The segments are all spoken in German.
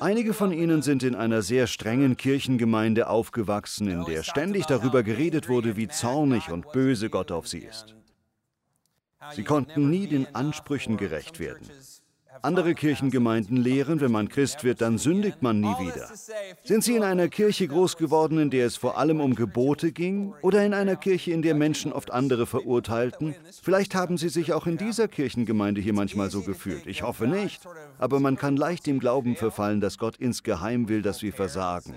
Einige von ihnen sind in einer sehr strengen Kirchengemeinde aufgewachsen, in der ständig darüber geredet wurde, wie zornig und böse Gott auf sie ist. Sie konnten nie den Ansprüchen gerecht werden. Andere Kirchengemeinden lehren, wenn man Christ wird, dann sündigt man nie wieder. Sind Sie in einer Kirche groß geworden, in der es vor allem um Gebote ging? Oder in einer Kirche, in der Menschen oft andere verurteilten? Vielleicht haben Sie sich auch in dieser Kirchengemeinde hier manchmal so gefühlt. Ich hoffe nicht. Aber man kann leicht dem Glauben verfallen, dass Gott insgeheim will, dass wir versagen.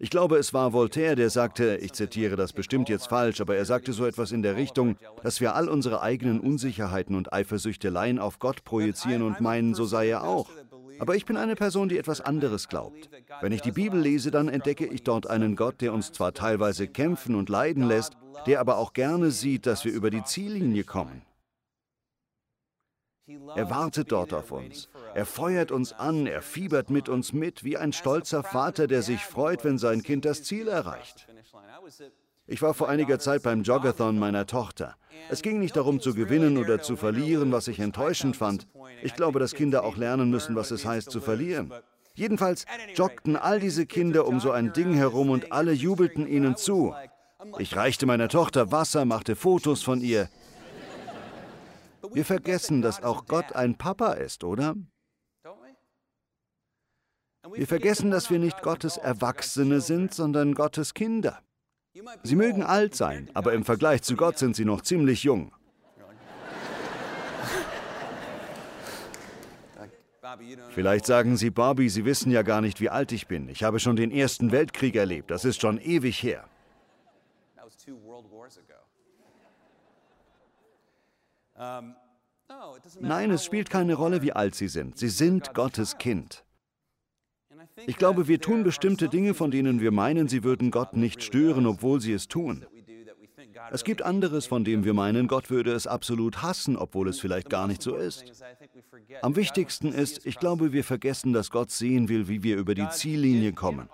Ich glaube, es war Voltaire, der sagte, ich zitiere das bestimmt jetzt falsch, aber er sagte so etwas in der Richtung, dass wir all unsere eigenen Unsicherheiten und Eifersüchteleien auf Gott projizieren und meinen, so sei er auch. Aber ich bin eine Person, die etwas anderes glaubt. Wenn ich die Bibel lese, dann entdecke ich dort einen Gott, der uns zwar teilweise kämpfen und leiden lässt, der aber auch gerne sieht, dass wir über die Ziellinie kommen. Er wartet dort auf uns. Er feuert uns an, er fiebert mit uns mit, wie ein stolzer Vater, der sich freut, wenn sein Kind das Ziel erreicht. Ich war vor einiger Zeit beim Joggathon meiner Tochter. Es ging nicht darum zu gewinnen oder zu verlieren, was ich enttäuschend fand. Ich glaube, dass Kinder auch lernen müssen, was es heißt zu verlieren. Jedenfalls joggten all diese Kinder um so ein Ding herum und alle jubelten ihnen zu. Ich reichte meiner Tochter Wasser, machte Fotos von ihr. Wir vergessen, dass auch Gott ein Papa ist, oder? Wir vergessen, dass wir nicht Gottes Erwachsene sind, sondern Gottes Kinder. Sie mögen alt sein, aber im Vergleich zu Gott sind sie noch ziemlich jung. Vielleicht sagen Sie, Bobby, Sie wissen ja gar nicht, wie alt ich bin. Ich habe schon den Ersten Weltkrieg erlebt. Das ist schon ewig her. Nein, es spielt keine Rolle, wie alt Sie sind. Sie sind Gottes Kind. Ich glaube, wir tun bestimmte Dinge, von denen wir meinen, sie würden Gott nicht stören, obwohl sie es tun. Es gibt anderes, von dem wir meinen, Gott würde es absolut hassen, obwohl es vielleicht gar nicht so ist. Am wichtigsten ist, ich glaube, wir vergessen, dass Gott sehen will, wie wir über die Ziellinie kommen.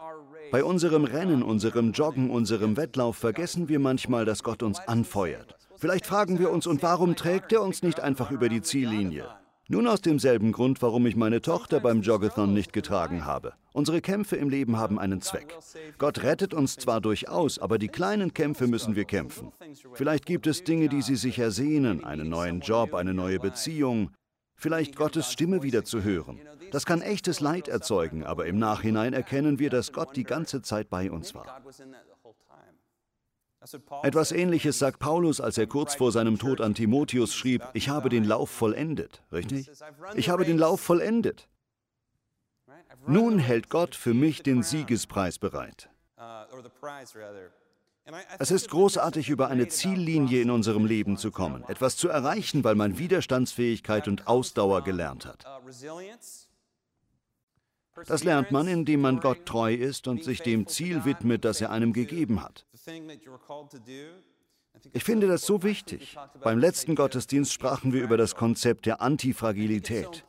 Bei unserem Rennen, unserem Joggen, unserem Wettlauf vergessen wir manchmal, dass Gott uns anfeuert. Vielleicht fragen wir uns, und warum trägt er uns nicht einfach über die Ziellinie? Nun aus demselben Grund, warum ich meine Tochter beim Joggathon nicht getragen habe. Unsere Kämpfe im Leben haben einen Zweck. Gott rettet uns zwar durchaus, aber die kleinen Kämpfe müssen wir kämpfen. Vielleicht gibt es Dinge, die Sie sich ersehnen, einen neuen Job, eine neue Beziehung, vielleicht Gottes Stimme wieder zu hören. Das kann echtes Leid erzeugen, aber im Nachhinein erkennen wir, dass Gott die ganze Zeit bei uns war. Etwas Ähnliches sagt Paulus, als er kurz vor seinem Tod an Timotheus schrieb, ich habe den Lauf vollendet, richtig? Ich habe den Lauf vollendet. Nun hält Gott für mich den Siegespreis bereit. Es ist großartig, über eine Ziellinie in unserem Leben zu kommen, etwas zu erreichen, weil man Widerstandsfähigkeit und Ausdauer gelernt hat. Das lernt man, indem man Gott treu ist und sich dem Ziel widmet, das er einem gegeben hat. Ich finde das so wichtig. Beim letzten Gottesdienst sprachen wir über das Konzept der Antifragilität.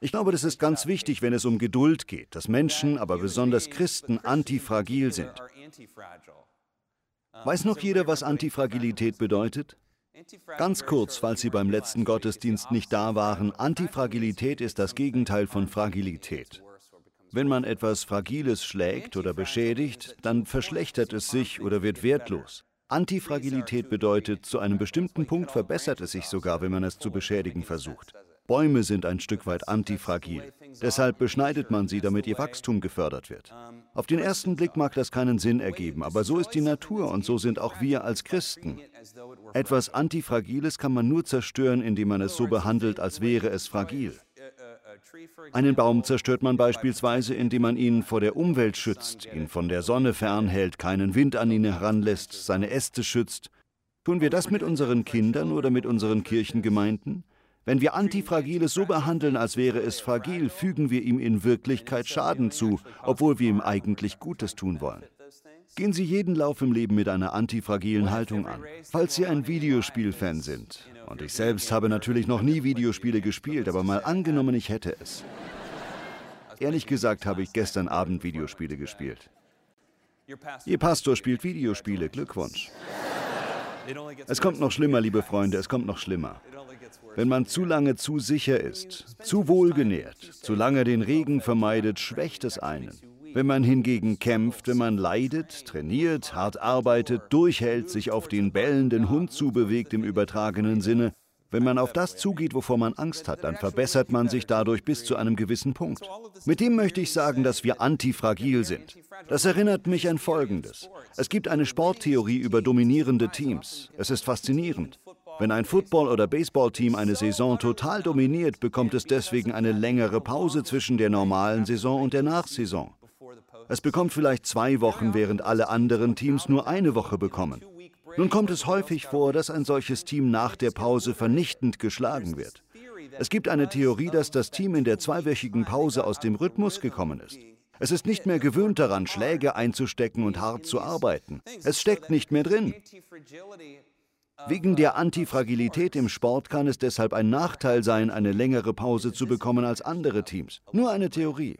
Ich glaube, das ist ganz wichtig, wenn es um Geduld geht, dass Menschen, aber besonders Christen, antifragil sind. Weiß noch jeder, was Antifragilität bedeutet? Ganz kurz, falls Sie beim letzten Gottesdienst nicht da waren, Antifragilität ist das Gegenteil von Fragilität. Wenn man etwas Fragiles schlägt oder beschädigt, dann verschlechtert es sich oder wird wertlos. Antifragilität bedeutet, zu einem bestimmten Punkt verbessert es sich sogar, wenn man es zu beschädigen versucht. Bäume sind ein Stück weit antifragil. Deshalb beschneidet man sie, damit ihr Wachstum gefördert wird. Auf den ersten Blick mag das keinen Sinn ergeben, aber so ist die Natur und so sind auch wir als Christen. Etwas Antifragiles kann man nur zerstören, indem man es so behandelt, als wäre es fragil. Einen Baum zerstört man beispielsweise, indem man ihn vor der Umwelt schützt, ihn von der Sonne fernhält, keinen Wind an ihn heranlässt, seine Äste schützt. Tun wir das mit unseren Kindern oder mit unseren Kirchengemeinden? Wenn wir Antifragiles so behandeln, als wäre es fragil, fügen wir ihm in Wirklichkeit Schaden zu, obwohl wir ihm eigentlich Gutes tun wollen. Gehen Sie jeden Lauf im Leben mit einer antifragilen Haltung an. Falls Sie ein Videospielfan sind, und ich selbst habe natürlich noch nie Videospiele gespielt, aber mal angenommen, ich hätte es. Ehrlich gesagt habe ich gestern Abend Videospiele gespielt. Ihr Pastor spielt Videospiele, Glückwunsch. Es kommt noch schlimmer, liebe Freunde, es kommt noch schlimmer. Wenn man zu lange zu sicher ist, zu wohlgenährt, zu lange den Regen vermeidet, schwächt es einen. Wenn man hingegen kämpft, wenn man leidet, trainiert, hart arbeitet, durchhält, sich auf den bellenden Hund zubewegt im übertragenen Sinne, wenn man auf das zugeht, wovor man Angst hat, dann verbessert man sich dadurch bis zu einem gewissen Punkt. Mit dem möchte ich sagen, dass wir antifragil sind. Das erinnert mich an Folgendes. Es gibt eine Sporttheorie über dominierende Teams. Es ist faszinierend. Wenn ein Football- oder Baseballteam eine Saison total dominiert, bekommt es deswegen eine längere Pause zwischen der normalen Saison und der Nachsaison. Es bekommt vielleicht zwei Wochen, während alle anderen Teams nur eine Woche bekommen. Nun kommt es häufig vor, dass ein solches Team nach der Pause vernichtend geschlagen wird. Es gibt eine Theorie, dass das Team in der zweiwöchigen Pause aus dem Rhythmus gekommen ist. Es ist nicht mehr gewöhnt daran, Schläge einzustecken und hart zu arbeiten. Es steckt nicht mehr drin. Wegen der Antifragilität im Sport kann es deshalb ein Nachteil sein, eine längere Pause zu bekommen als andere Teams. Nur eine Theorie.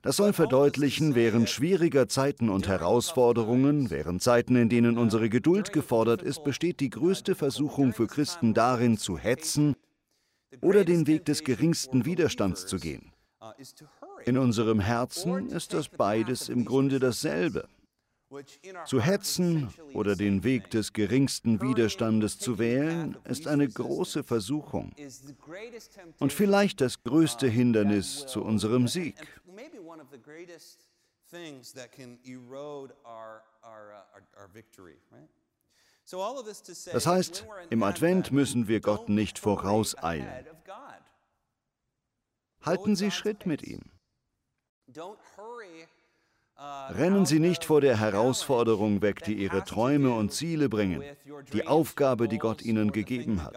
Das soll verdeutlichen, während schwieriger Zeiten und Herausforderungen, während Zeiten, in denen unsere Geduld gefordert ist, besteht die größte Versuchung für Christen darin, zu hetzen oder den Weg des geringsten Widerstands zu gehen. In unserem Herzen ist das beides im Grunde dasselbe. Zu hetzen oder den Weg des geringsten Widerstandes zu wählen, ist eine große Versuchung und vielleicht das größte Hindernis zu unserem Sieg uh? Das heißt, im Advent müssen wir Gott nicht vorauseilen. Halten Sie Schritt mit ihm. Uh, Rennen Sie nicht vor der Herausforderung weg, die Ihre Träume und Ziele bringen, die Aufgabe, die Gott Ihnen gegeben hat.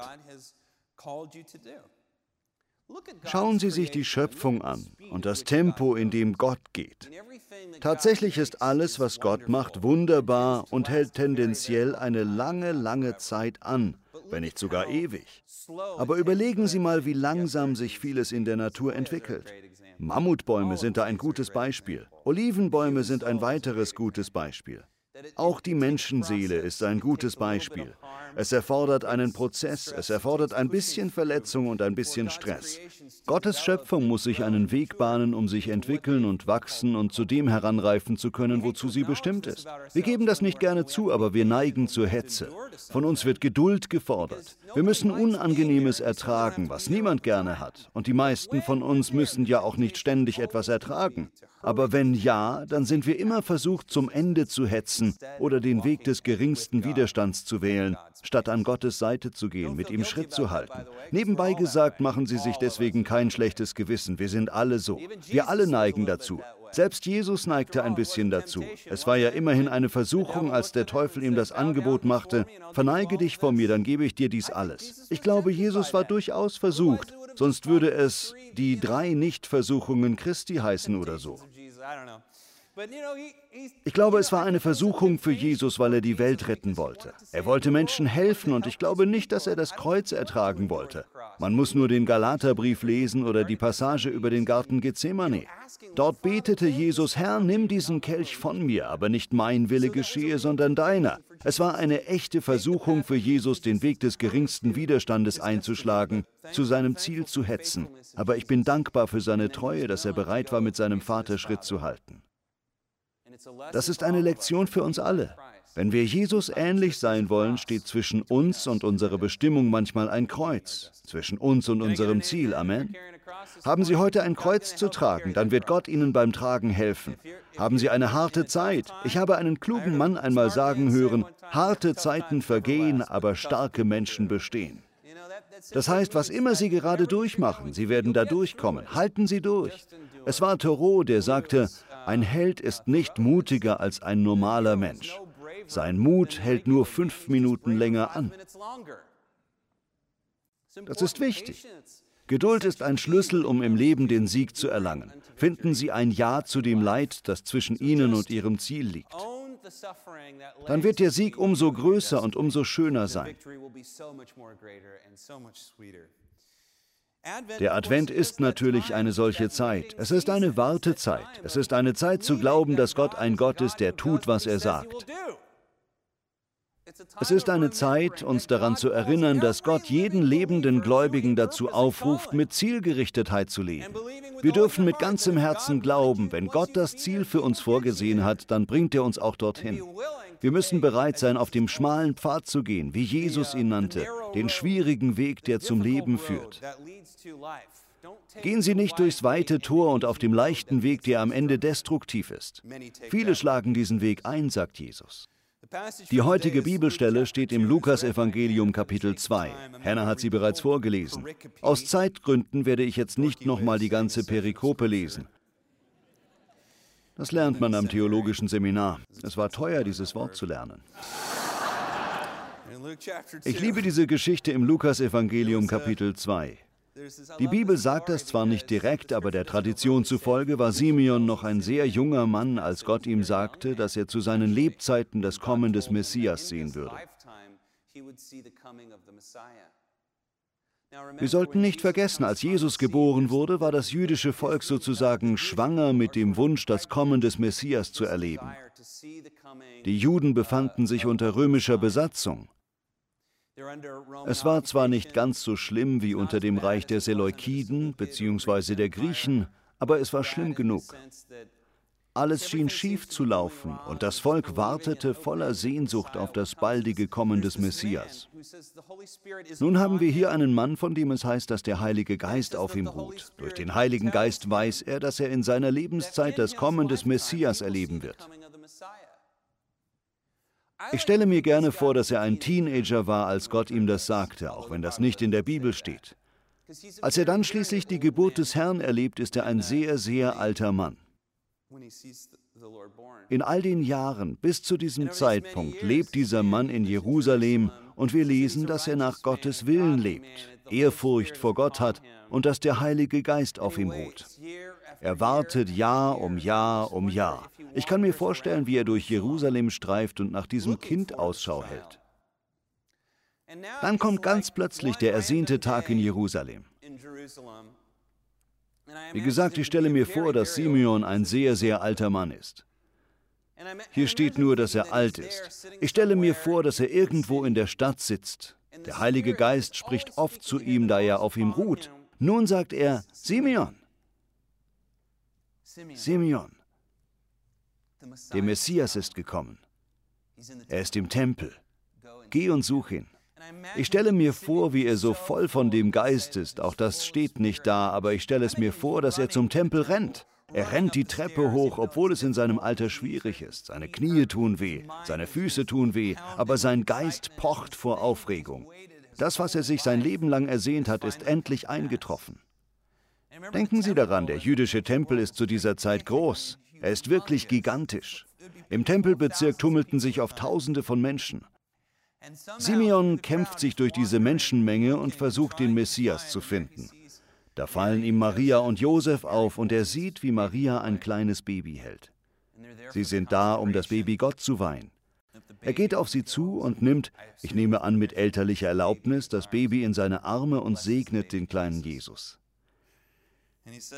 Schauen Sie sich die Schöpfung an und das Tempo, in dem Gott geht. Tatsächlich ist alles, was Gott macht, wunderbar und hält tendenziell eine lange, lange Zeit an, wenn nicht sogar ewig. Aber überlegen Sie mal, wie langsam sich vieles in der Natur entwickelt. Mammutbäume sind da ein gutes Beispiel. Olivenbäume sind ein weiteres gutes Beispiel. Auch die Menschenseele ist ein gutes Beispiel. Es erfordert einen Prozess, es erfordert ein bisschen Verletzung und ein bisschen Stress. Gottes Schöpfung muss sich einen Weg bahnen, um sich entwickeln und wachsen und zu dem heranreifen zu können, wozu sie bestimmt ist. Wir geben das nicht gerne zu, aber wir neigen zur Hetze. Von uns wird Geduld gefordert. Wir müssen Unangenehmes ertragen, was niemand gerne hat. Und die meisten von uns müssen ja auch nicht ständig etwas ertragen. Aber wenn ja, dann sind wir immer versucht, zum Ende zu hetzen oder den Weg des geringsten Widerstands zu wählen, statt an Gottes Seite zu gehen, mit ihm Schritt zu halten. Nebenbei gesagt, machen Sie sich deswegen kein schlechtes Gewissen. Wir sind alle so. Wir alle neigen dazu. Selbst Jesus neigte ein bisschen dazu. Es war ja immerhin eine Versuchung, als der Teufel ihm das Angebot machte, verneige dich vor mir, dann gebe ich dir dies alles. Ich glaube, Jesus war durchaus versucht, sonst würde es die drei Nichtversuchungen Christi heißen oder so. Ich glaube, es war eine Versuchung für Jesus, weil er die Welt retten wollte. Er wollte Menschen helfen und ich glaube nicht, dass er das Kreuz ertragen wollte. Man muss nur den Galaterbrief lesen oder die Passage über den Garten Gethsemane. Dort betete Jesus, Herr, nimm diesen Kelch von mir, aber nicht mein Wille geschehe, sondern deiner. Es war eine echte Versuchung für Jesus, den Weg des geringsten Widerstandes einzuschlagen, zu seinem Ziel zu hetzen. Aber ich bin dankbar für seine Treue, dass er bereit war, mit seinem Vater Schritt zu halten. Das ist eine Lektion für uns alle. Wenn wir Jesus ähnlich sein wollen, steht zwischen uns und unserer Bestimmung manchmal ein Kreuz, zwischen uns und unserem Ziel. Amen. Haben Sie heute ein Kreuz zu tragen, dann wird Gott Ihnen beim Tragen helfen. Haben Sie eine harte Zeit? Ich habe einen klugen Mann einmal sagen hören, harte Zeiten vergehen, aber starke Menschen bestehen. Das heißt, was immer Sie gerade durchmachen, Sie werden da durchkommen. Halten Sie durch. Es war Thoreau, der sagte, ein Held ist nicht mutiger als ein normaler Mensch. Sein Mut hält nur fünf Minuten länger an. Das ist wichtig. Geduld ist ein Schlüssel, um im Leben den Sieg zu erlangen. Finden Sie ein Ja zu dem Leid, das zwischen Ihnen und Ihrem Ziel liegt. Dann wird der Sieg umso größer und umso schöner sein. Der Advent ist natürlich eine solche Zeit. Es ist eine Wartezeit. Es ist eine Zeit zu glauben, dass Gott ein Gott ist, der tut, was er sagt. Es ist eine Zeit, uns daran zu erinnern, dass Gott jeden lebenden Gläubigen dazu aufruft, mit Zielgerichtetheit zu leben. Wir dürfen mit ganzem Herzen glauben, wenn Gott das Ziel für uns vorgesehen hat, dann bringt er uns auch dorthin. Wir müssen bereit sein, auf dem schmalen Pfad zu gehen, wie Jesus ihn nannte, den schwierigen Weg, der zum Leben führt. Gehen Sie nicht durchs weite Tor und auf dem leichten Weg, der am Ende destruktiv ist. Viele schlagen diesen Weg ein, sagt Jesus. Die heutige Bibelstelle steht im Lukasevangelium Kapitel 2. Hannah hat sie bereits vorgelesen. Aus Zeitgründen werde ich jetzt nicht nochmal die ganze Perikope lesen. Das lernt man am theologischen Seminar. Es war teuer, dieses Wort zu lernen. Ich liebe diese Geschichte im Lukasevangelium Kapitel 2. Die Bibel sagt das zwar nicht direkt, aber der Tradition zufolge war Simeon noch ein sehr junger Mann, als Gott ihm sagte, dass er zu seinen Lebzeiten das Kommen des Messias sehen würde. Wir sollten nicht vergessen, als Jesus geboren wurde, war das jüdische Volk sozusagen schwanger mit dem Wunsch, das Kommen des Messias zu erleben. Die Juden befanden sich unter römischer Besatzung. Es war zwar nicht ganz so schlimm wie unter dem Reich der Seleukiden bzw. der Griechen, aber es war schlimm genug. Alles schien schief zu laufen und das Volk wartete voller Sehnsucht auf das baldige Kommen des Messias. Nun haben wir hier einen Mann, von dem es heißt, dass der Heilige Geist auf ihm ruht. Durch den Heiligen Geist weiß er, dass er in seiner Lebenszeit das Kommen des Messias erleben wird. Ich stelle mir gerne vor, dass er ein Teenager war, als Gott ihm das sagte, auch wenn das nicht in der Bibel steht. Als er dann schließlich die Geburt des Herrn erlebt, ist er ein sehr, sehr alter Mann. In all den Jahren bis zu diesem Zeitpunkt lebt dieser Mann in Jerusalem und wir lesen, dass er nach Gottes Willen lebt, Ehrfurcht vor Gott hat und dass der Heilige Geist auf ihm ruht. Er wartet Jahr um Jahr um Jahr. Ich kann mir vorstellen, wie er durch Jerusalem streift und nach diesem Kind Ausschau hält. Dann kommt ganz plötzlich der ersehnte Tag in Jerusalem. Wie gesagt, ich stelle mir vor, dass Simeon ein sehr, sehr alter Mann ist. Hier steht nur, dass er alt ist. Ich stelle mir vor, dass er irgendwo in der Stadt sitzt. Der Heilige Geist spricht oft zu ihm, da er auf ihm ruht. Nun sagt er, Simeon, Simeon, der Messias ist gekommen. Er ist im Tempel. Geh und such ihn. Ich stelle mir vor, wie er so voll von dem Geist ist. Auch das steht nicht da, aber ich stelle es mir vor, dass er zum Tempel rennt. Er rennt die Treppe hoch, obwohl es in seinem Alter schwierig ist. Seine Knie tun weh, seine Füße tun weh, aber sein Geist pocht vor Aufregung. Das, was er sich sein Leben lang ersehnt hat, ist endlich eingetroffen. Denken Sie daran, der jüdische Tempel ist zu dieser Zeit groß. Er ist wirklich gigantisch. Im Tempelbezirk tummelten sich oft Tausende von Menschen. Simeon kämpft sich durch diese Menschenmenge und versucht, den Messias zu finden. Da fallen ihm Maria und Josef auf und er sieht, wie Maria ein kleines Baby hält. Sie sind da, um das Baby Gott zu weihen. Er geht auf sie zu und nimmt, ich nehme an mit elterlicher Erlaubnis, das Baby in seine Arme und segnet den kleinen Jesus.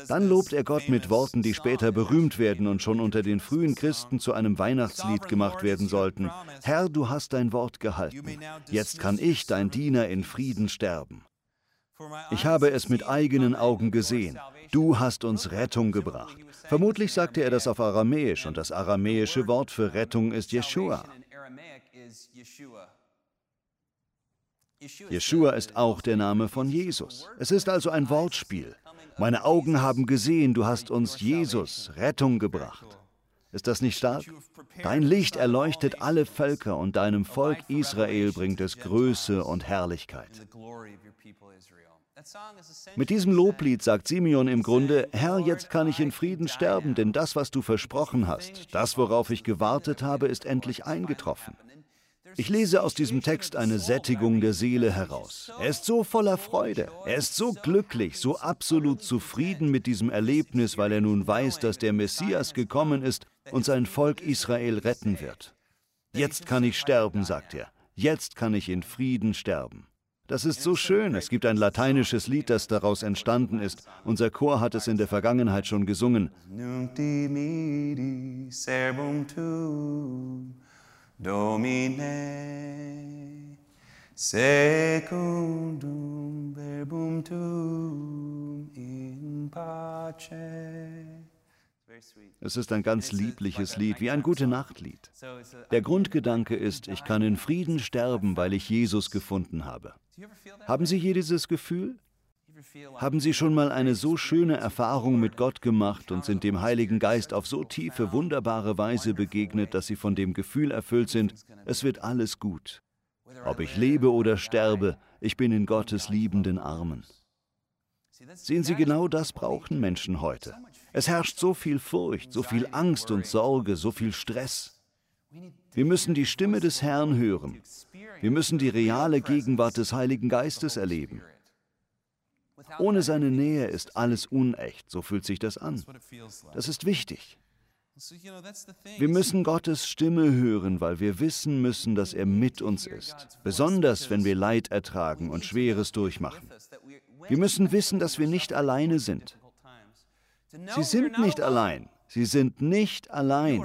Dann lobt er Gott mit Worten, die später berühmt werden und schon unter den frühen Christen zu einem Weihnachtslied gemacht werden sollten. Herr, du hast dein Wort gehalten. Jetzt kann ich, dein Diener, in Frieden sterben. Ich habe es mit eigenen Augen gesehen. Du hast uns Rettung gebracht. Vermutlich sagte er das auf Aramäisch und das aramäische Wort für Rettung ist Jeshua. Jeshua ist auch der Name von Jesus. Es ist also ein Wortspiel. Meine Augen haben gesehen, du hast uns Jesus Rettung gebracht. Ist das nicht stark? Dein Licht erleuchtet alle Völker und deinem Volk Israel bringt es Größe und Herrlichkeit. Mit diesem Loblied sagt Simeon im Grunde, Herr, jetzt kann ich in Frieden sterben, denn das, was du versprochen hast, das, worauf ich gewartet habe, ist endlich eingetroffen. Ich lese aus diesem Text eine Sättigung der Seele heraus. Er ist so voller Freude, er ist so glücklich, so absolut zufrieden mit diesem Erlebnis, weil er nun weiß, dass der Messias gekommen ist und sein Volk Israel retten wird. Jetzt kann ich sterben, sagt er. Jetzt kann ich in Frieden sterben. Das ist so schön. Es gibt ein lateinisches Lied, das daraus entstanden ist. Unser Chor hat es in der Vergangenheit schon gesungen. Domine, secundum verbum tuum in pace. Es ist ein ganz liebliches Lied, wie ein Gute-Nacht-Lied. Der Grundgedanke ist, ich kann in Frieden sterben, weil ich Jesus gefunden habe. Haben Sie hier dieses Gefühl? Haben Sie schon mal eine so schöne Erfahrung mit Gott gemacht und sind dem Heiligen Geist auf so tiefe, wunderbare Weise begegnet, dass Sie von dem Gefühl erfüllt sind, es wird alles gut. Ob ich lebe oder sterbe, ich bin in Gottes liebenden Armen. Sehen Sie, genau das brauchen Menschen heute. Es herrscht so viel Furcht, so viel Angst und Sorge, so viel Stress. Wir müssen die Stimme des Herrn hören. Wir müssen die reale Gegenwart des Heiligen Geistes erleben. Ohne seine Nähe ist alles unecht, so fühlt sich das an. Das ist wichtig. Wir müssen Gottes Stimme hören, weil wir wissen müssen, dass er mit uns ist, besonders wenn wir Leid ertragen und Schweres durchmachen. Wir müssen wissen, dass wir nicht alleine sind. Sie sind nicht allein. Sie sind nicht allein.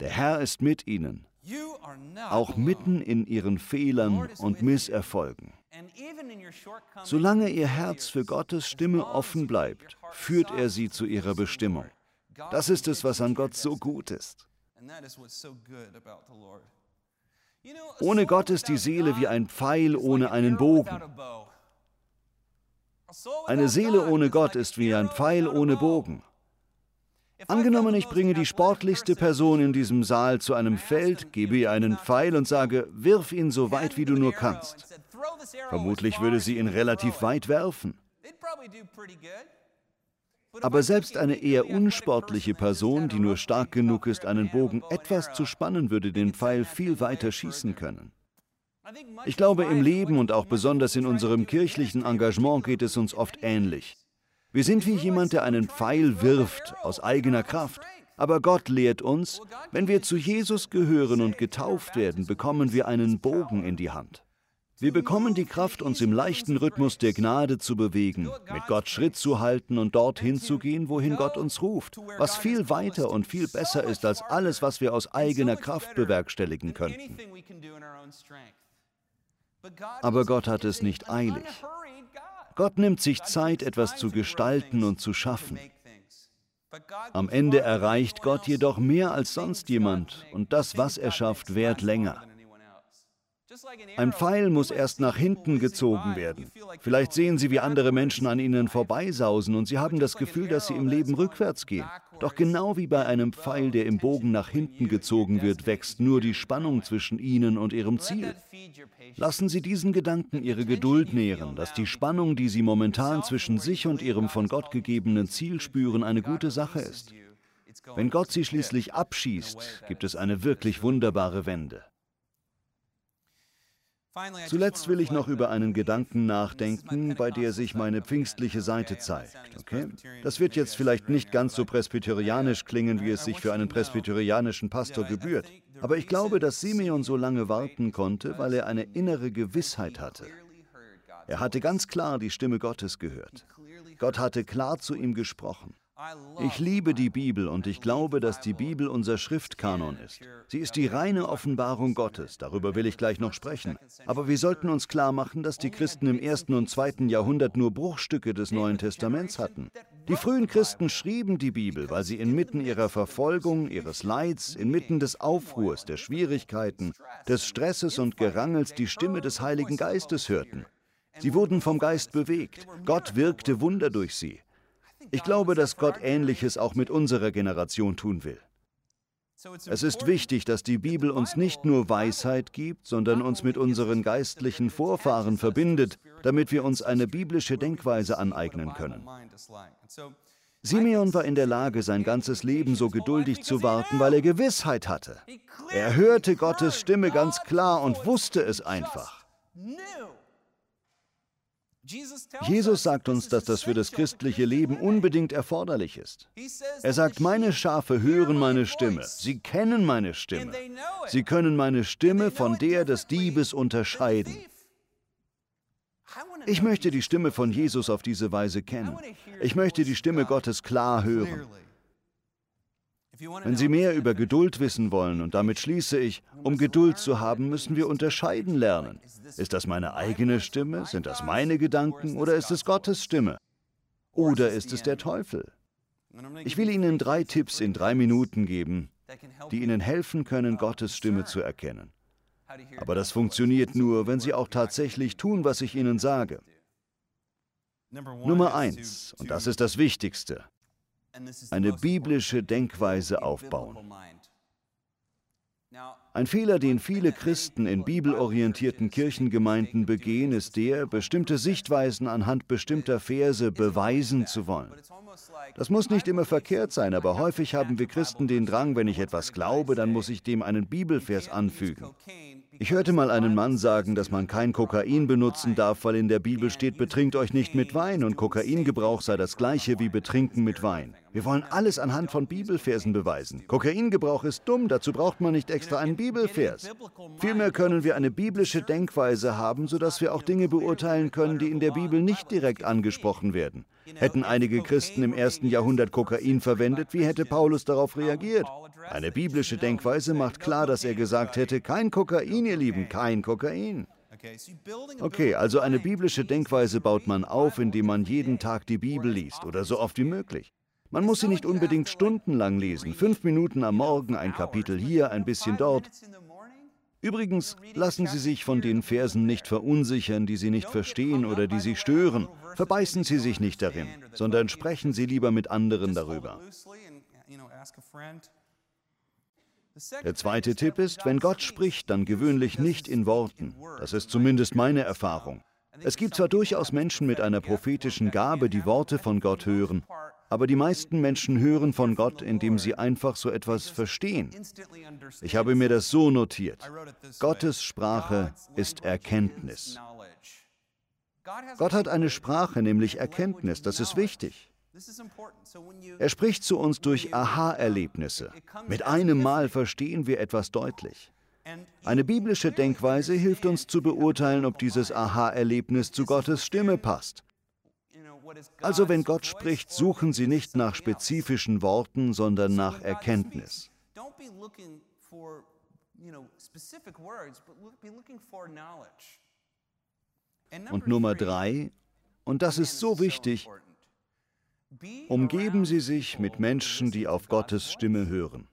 Der Herr ist mit ihnen, auch mitten in ihren Fehlern und Misserfolgen. Solange ihr Herz für Gottes Stimme offen bleibt, führt er sie zu ihrer Bestimmung. Das ist es, was an Gott so gut ist. Ohne Gott ist die Seele wie ein Pfeil ohne einen Bogen. Eine Seele ohne Gott ist wie ein Pfeil ohne Bogen. Angenommen, ich bringe die sportlichste Person in diesem Saal zu einem Feld, gebe ihr einen Pfeil und sage, wirf ihn so weit wie du nur kannst. Vermutlich würde sie ihn relativ weit werfen. Aber selbst eine eher unsportliche Person, die nur stark genug ist, einen Bogen etwas zu spannen, würde den Pfeil viel weiter schießen können. Ich glaube, im Leben und auch besonders in unserem kirchlichen Engagement geht es uns oft ähnlich. Wir sind wie jemand, der einen Pfeil wirft aus eigener Kraft. Aber Gott lehrt uns, wenn wir zu Jesus gehören und getauft werden, bekommen wir einen Bogen in die Hand. Wir bekommen die Kraft, uns im leichten Rhythmus der Gnade zu bewegen, mit Gott Schritt zu halten und dorthin zu gehen, wohin Gott uns ruft, was viel weiter und viel besser ist als alles, was wir aus eigener Kraft bewerkstelligen könnten. Aber Gott hat es nicht eilig. Gott nimmt sich Zeit, etwas zu gestalten und zu schaffen. Am Ende erreicht Gott jedoch mehr als sonst jemand und das, was er schafft, währt länger. Ein Pfeil muss erst nach hinten gezogen werden. Vielleicht sehen Sie, wie andere Menschen an Ihnen vorbeisausen und Sie haben das Gefühl, dass Sie im Leben rückwärts gehen. Doch genau wie bei einem Pfeil, der im Bogen nach hinten gezogen wird, wächst nur die Spannung zwischen Ihnen und Ihrem Ziel. Lassen Sie diesen Gedanken Ihre Geduld nähren, dass die Spannung, die Sie momentan zwischen sich und Ihrem von Gott gegebenen Ziel spüren, eine gute Sache ist. Wenn Gott Sie schließlich abschießt, gibt es eine wirklich wunderbare Wende. Zuletzt will ich noch über einen Gedanken nachdenken, bei der sich meine pfingstliche Seite zeigt. Okay? Das wird jetzt vielleicht nicht ganz so presbyterianisch klingen, wie es sich für einen presbyterianischen Pastor gebührt. Aber ich glaube, dass Simeon so lange warten konnte, weil er eine innere Gewissheit hatte. Er hatte ganz klar die Stimme Gottes gehört. Gott hatte klar zu ihm gesprochen. Ich liebe die Bibel und ich glaube, dass die Bibel unser Schriftkanon ist. Sie ist die reine Offenbarung Gottes, darüber will ich gleich noch sprechen. Aber wir sollten uns klar machen, dass die Christen im ersten und zweiten Jahrhundert nur Bruchstücke des Neuen Testaments hatten. Die frühen Christen schrieben die Bibel, weil sie inmitten ihrer Verfolgung, ihres Leids, inmitten des Aufruhrs, der Schwierigkeiten, des Stresses und Gerangels die Stimme des Heiligen Geistes hörten. Sie wurden vom Geist bewegt. Gott wirkte Wunder durch sie. Ich glaube, dass Gott Ähnliches auch mit unserer Generation tun will. Es ist wichtig, dass die Bibel uns nicht nur Weisheit gibt, sondern uns mit unseren geistlichen Vorfahren verbindet, damit wir uns eine biblische Denkweise aneignen können. Simeon war in der Lage, sein ganzes Leben so geduldig zu warten, weil er Gewissheit hatte. Er hörte Gottes Stimme ganz klar und wusste es einfach. Jesus sagt uns, dass das für das christliche Leben unbedingt erforderlich ist. Er sagt, meine Schafe hören meine Stimme, sie kennen meine Stimme, sie können meine Stimme von der des Diebes unterscheiden. Ich möchte die Stimme von Jesus auf diese Weise kennen. Ich möchte die Stimme Gottes klar hören. Wenn Sie mehr über Geduld wissen wollen, und damit schließe ich, um Geduld zu haben, müssen wir unterscheiden lernen. Ist das meine eigene Stimme? Sind das meine Gedanken? Oder ist es Gottes Stimme? Oder ist es der Teufel? Ich will Ihnen drei Tipps in drei Minuten geben, die Ihnen helfen können, Gottes Stimme zu erkennen. Aber das funktioniert nur, wenn Sie auch tatsächlich tun, was ich Ihnen sage. Nummer eins, und das ist das Wichtigste, eine biblische Denkweise aufbauen. Ein Fehler, den viele Christen in bibelorientierten Kirchengemeinden begehen, ist der, bestimmte Sichtweisen anhand bestimmter Verse beweisen zu wollen. Das muss nicht immer verkehrt sein, aber häufig haben wir Christen den Drang, wenn ich etwas glaube, dann muss ich dem einen Bibelvers anfügen. Ich hörte mal einen Mann sagen, dass man kein Kokain benutzen darf, weil in der Bibel steht, betrinkt euch nicht mit Wein und Kokaingebrauch sei das gleiche wie Betrinken mit Wein. Wir wollen alles anhand von Bibelversen beweisen. Kokaingebrauch ist dumm, dazu braucht man nicht extra einen Bibelvers. Vielmehr können wir eine biblische Denkweise haben, sodass wir auch Dinge beurteilen können, die in der Bibel nicht direkt angesprochen werden. Hätten einige Christen im ersten Jahrhundert Kokain verwendet, wie hätte Paulus darauf reagiert? Eine biblische Denkweise macht klar, dass er gesagt hätte, kein Kokain, ihr Lieben, kein Kokain. Okay, also eine biblische Denkweise baut man auf, indem man jeden Tag die Bibel liest oder so oft wie möglich. Man muss sie nicht unbedingt stundenlang lesen, fünf Minuten am Morgen, ein Kapitel hier, ein bisschen dort. Übrigens, lassen Sie sich von den Versen nicht verunsichern, die Sie nicht verstehen oder die Sie stören. Verbeißen Sie sich nicht darin, sondern sprechen Sie lieber mit anderen darüber. Der zweite Tipp ist, wenn Gott spricht, dann gewöhnlich nicht in Worten. Das ist zumindest meine Erfahrung. Es gibt zwar durchaus Menschen mit einer prophetischen Gabe, die Worte von Gott hören, aber die meisten Menschen hören von Gott, indem sie einfach so etwas verstehen. Ich habe mir das so notiert. Gottes Sprache ist Erkenntnis. Gott hat eine Sprache, nämlich Erkenntnis. Das ist wichtig. Er spricht zu uns durch Aha-Erlebnisse. Mit einem Mal verstehen wir etwas deutlich. Eine biblische Denkweise hilft uns zu beurteilen, ob dieses Aha-Erlebnis zu Gottes Stimme passt. Also wenn Gott spricht, suchen Sie nicht nach spezifischen Worten, sondern nach Erkenntnis. Und Nummer drei, und das ist so wichtig, Umgeben Sie sich mit Menschen, die auf Gottes Stimme hören.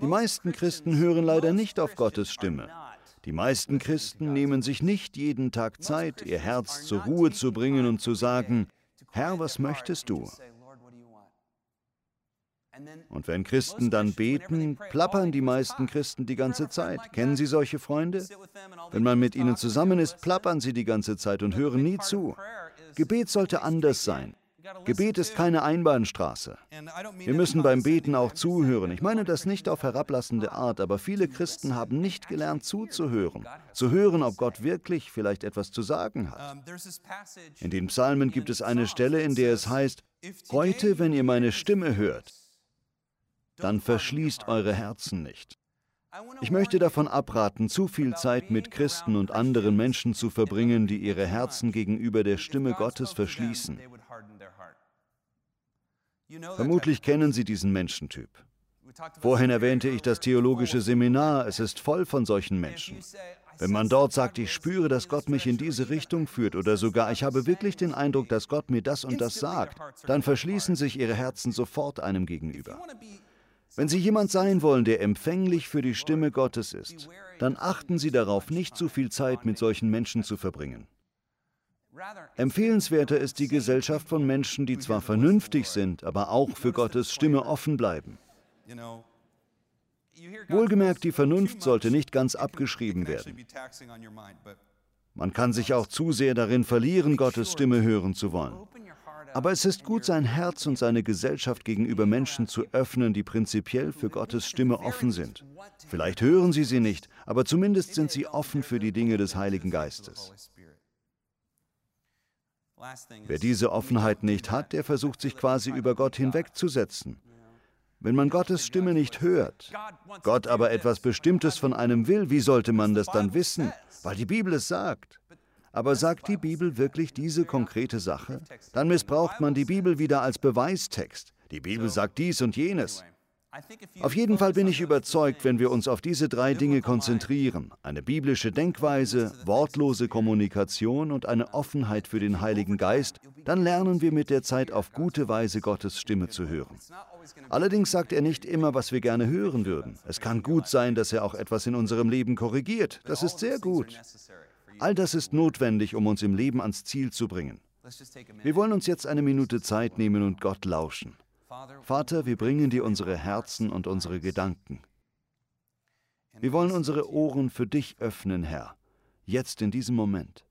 Die meisten Christen hören leider nicht auf Gottes Stimme. Die meisten Christen nehmen sich nicht jeden Tag Zeit, ihr Herz zur Ruhe zu bringen und zu sagen, Herr, was möchtest du? Und wenn Christen dann beten, plappern die meisten Christen die ganze Zeit. Kennen Sie solche Freunde? Wenn man mit ihnen zusammen ist, plappern sie die ganze Zeit und hören nie zu. Gebet sollte anders sein. Gebet ist keine Einbahnstraße. Wir müssen beim Beten auch zuhören. Ich meine das nicht auf herablassende Art, aber viele Christen haben nicht gelernt zuzuhören. Zu hören, ob Gott wirklich vielleicht etwas zu sagen hat. In den Psalmen gibt es eine Stelle, in der es heißt, heute, wenn ihr meine Stimme hört, dann verschließt eure Herzen nicht. Ich möchte davon abraten, zu viel Zeit mit Christen und anderen Menschen zu verbringen, die ihre Herzen gegenüber der Stimme Gottes verschließen. Vermutlich kennen Sie diesen Menschentyp. Vorhin erwähnte ich das theologische Seminar, es ist voll von solchen Menschen. Wenn man dort sagt, ich spüre, dass Gott mich in diese Richtung führt oder sogar ich habe wirklich den Eindruck, dass Gott mir das und das sagt, dann verschließen sich ihre Herzen sofort einem gegenüber. Wenn Sie jemand sein wollen, der empfänglich für die Stimme Gottes ist, dann achten Sie darauf, nicht zu viel Zeit mit solchen Menschen zu verbringen. Empfehlenswerter ist die Gesellschaft von Menschen, die zwar vernünftig sind, aber auch für Gottes Stimme offen bleiben. Wohlgemerkt, die Vernunft sollte nicht ganz abgeschrieben werden. Man kann sich auch zu sehr darin verlieren, Gottes Stimme hören zu wollen. Aber es ist gut, sein Herz und seine Gesellschaft gegenüber Menschen zu öffnen, die prinzipiell für Gottes Stimme offen sind. Vielleicht hören sie sie nicht, aber zumindest sind sie offen für die Dinge des Heiligen Geistes. Wer diese Offenheit nicht hat, der versucht sich quasi über Gott hinwegzusetzen. Wenn man Gottes Stimme nicht hört, Gott aber etwas Bestimmtes von einem will, wie sollte man das dann wissen? Weil die Bibel es sagt. Aber sagt die Bibel wirklich diese konkrete Sache? Dann missbraucht man die Bibel wieder als Beweistext. Die Bibel sagt dies und jenes. Auf jeden Fall bin ich überzeugt, wenn wir uns auf diese drei Dinge konzentrieren, eine biblische Denkweise, wortlose Kommunikation und eine Offenheit für den Heiligen Geist, dann lernen wir mit der Zeit auf gute Weise Gottes Stimme zu hören. Allerdings sagt er nicht immer, was wir gerne hören würden. Es kann gut sein, dass er auch etwas in unserem Leben korrigiert. Das ist sehr gut. All das ist notwendig, um uns im Leben ans Ziel zu bringen. Wir wollen uns jetzt eine Minute Zeit nehmen und Gott lauschen. Vater, wir bringen dir unsere Herzen und unsere Gedanken. Wir wollen unsere Ohren für dich öffnen, Herr, jetzt in diesem Moment.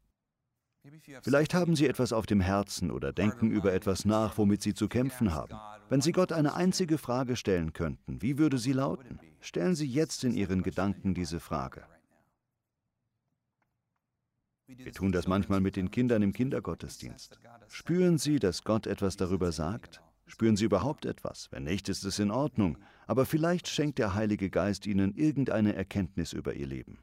Vielleicht haben Sie etwas auf dem Herzen oder denken über etwas nach, womit Sie zu kämpfen haben. Wenn Sie Gott eine einzige Frage stellen könnten, wie würde sie lauten? Stellen Sie jetzt in Ihren Gedanken diese Frage. Wir tun das manchmal mit den Kindern im Kindergottesdienst. Spüren Sie, dass Gott etwas darüber sagt? Spüren Sie überhaupt etwas? Wenn nicht, ist es in Ordnung. Aber vielleicht schenkt der Heilige Geist Ihnen irgendeine Erkenntnis über Ihr Leben.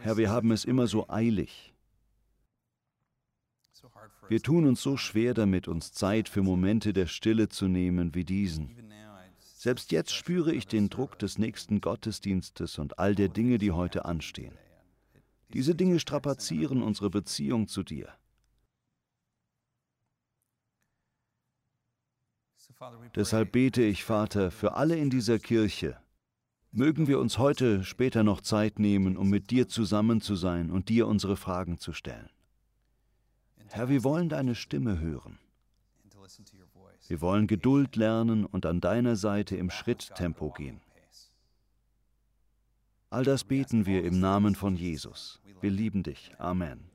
Herr, wir haben es immer so eilig. Wir tun uns so schwer damit, uns Zeit für Momente der Stille zu nehmen wie diesen. Selbst jetzt spüre ich den Druck des nächsten Gottesdienstes und all der Dinge, die heute anstehen. Diese Dinge strapazieren unsere Beziehung zu dir. Deshalb bete ich, Vater, für alle in dieser Kirche, mögen wir uns heute später noch Zeit nehmen, um mit dir zusammen zu sein und dir unsere Fragen zu stellen. Herr, wir wollen deine Stimme hören. Wir wollen Geduld lernen und an deiner Seite im Schritttempo gehen. All das beten wir im Namen von Jesus. Wir lieben dich. Amen.